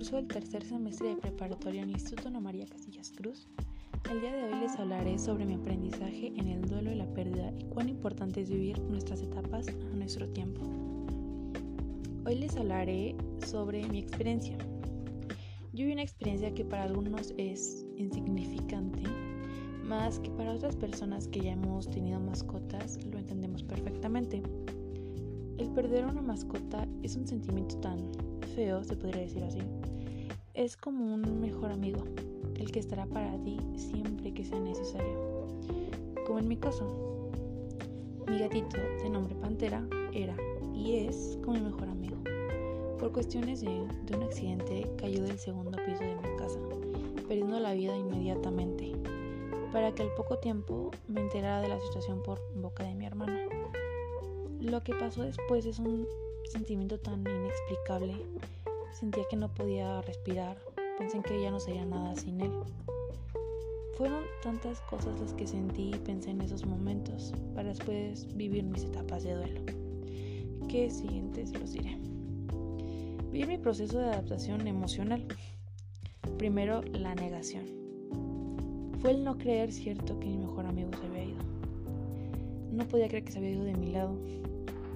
curso el tercer semestre de preparatoria en el Instituto Ana María Casillas Cruz. El día de hoy les hablaré sobre mi aprendizaje en el duelo y la pérdida y cuán importante es vivir nuestras etapas a nuestro tiempo. Hoy les hablaré sobre mi experiencia. Yo vi una experiencia que para algunos es insignificante, más que para otras personas que ya hemos tenido mascotas lo entendemos perfectamente. El perder una mascota es un sentimiento tan feo, se podría decir así. Es como un mejor amigo, el que estará para ti siempre que sea necesario. Como en mi caso, mi gatito de nombre Pantera era y es como mi mejor amigo. Por cuestiones de, de un accidente cayó del segundo piso de mi casa, perdiendo la vida inmediatamente, para que al poco tiempo me enterara de la situación por boca de mi hermana. Lo que pasó después es un sentimiento tan inexplicable. Sentía que no podía respirar. Pensé en que ya no sería nada sin él. Fueron tantas cosas las que sentí y pensé en esos momentos para después vivir mis etapas de duelo. ¿Qué siguientes los diré? Vivir mi proceso de adaptación emocional. Primero, la negación. Fue el no creer cierto que mi mejor amigo se había ido. No podía creer que se había ido de mi lado.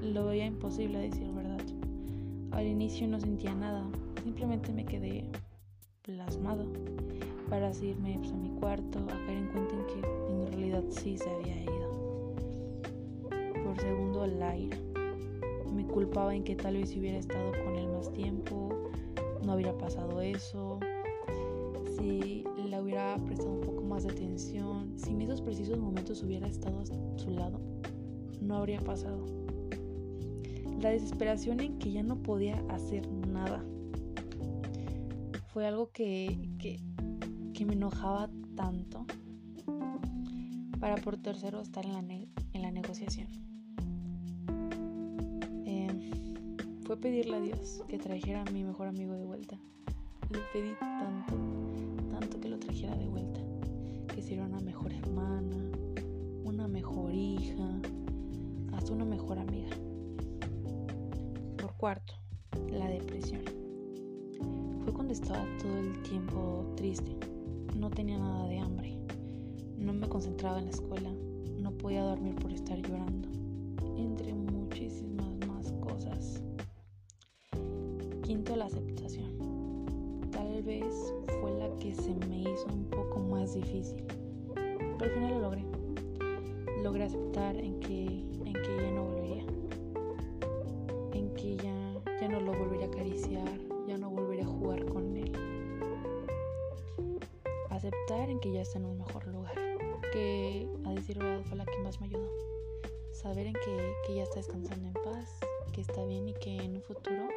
Lo veía imposible a decir verdad. Al inicio no sentía nada, simplemente me quedé plasmado para irme pues, a mi cuarto a caer en cuenta en que en realidad sí se había ido. Por segundo, la ira. Me culpaba en que tal vez si hubiera estado con él más tiempo, no hubiera pasado eso. Si le hubiera prestado un poco más de atención, si en esos precisos momentos hubiera estado a su lado, no habría pasado la desesperación en que ya no podía hacer nada. Fue algo que, que, me enojaba tanto para por tercero estar en la, en la negociación. Em, fue pedirle a Dios que trajera a mi mejor amigo de vuelta. Le pedí tanto, tanto que lo trajera de vuelta. Que sería una mejor Cuarto, la depresión. Fue cuando estaba todo el tiempo triste. No tenía nada de hambre. No me concentraba en la escuela. No podía dormir por estar llorando. Entre muchísimas más cosas. Quinto, la aceptación. Tal vez fue la que se me hizo un poco más difícil. Pero al final lo logré. Logré aceptar en que, en que Que ya está en un mejor lugar, que a decir verdad fue la que más me ayudó. Saber en que, que ya está descansando en paz, que está bien y que en un futuro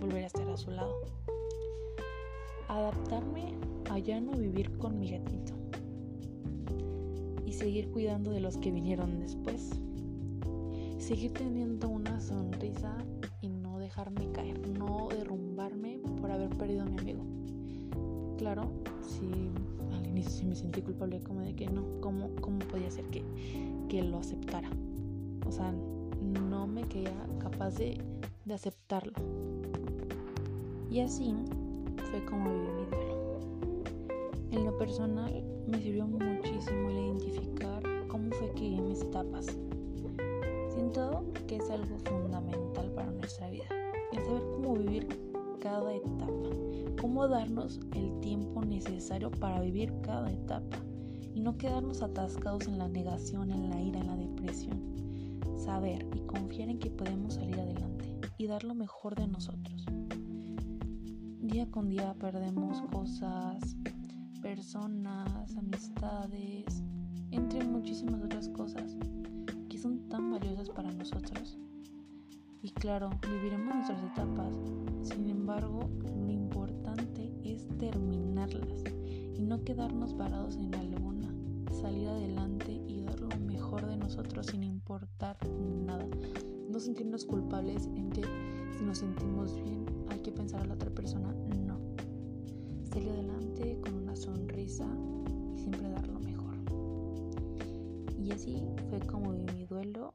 volveré a estar a su lado. Adaptarme a ya no vivir con mi gatito y seguir cuidando de los que vinieron después seguir teniendo una sonrisa y no dejarme caer, no derrumbarme por haber perdido a mi amigo. Claro, sí, al inicio sí me sentí culpable como de que no, ¿cómo, cómo podía ser que, que lo aceptara? O sea, no me quedaba capaz de, de aceptarlo. Y así fue como viví mi duelo. En lo personal me sirvió muchísimo el identificar cómo fue que viví mis etapas Siento que es algo fundamental para nuestra vida, el saber cómo vivir cada etapa, cómo darnos el tiempo necesario para vivir cada etapa y no quedarnos atascados en la negación, en la ira, en la depresión. Saber y confiar en que podemos salir adelante y dar lo mejor de nosotros. Día con día perdemos cosas, personas, amistades, entre muchísimas otras cosas son tan valiosas para nosotros. Y claro, viviremos nuestras etapas, sin embargo, lo importante es terminarlas y no quedarnos parados en alguna, salir adelante y dar lo mejor de nosotros sin importar nada. No sentirnos culpables en que si nos sentimos bien hay que pensar a la otra persona, no. Salir adelante con una sonrisa y siempre dar lo mejor. Y así fue como viví mi duelo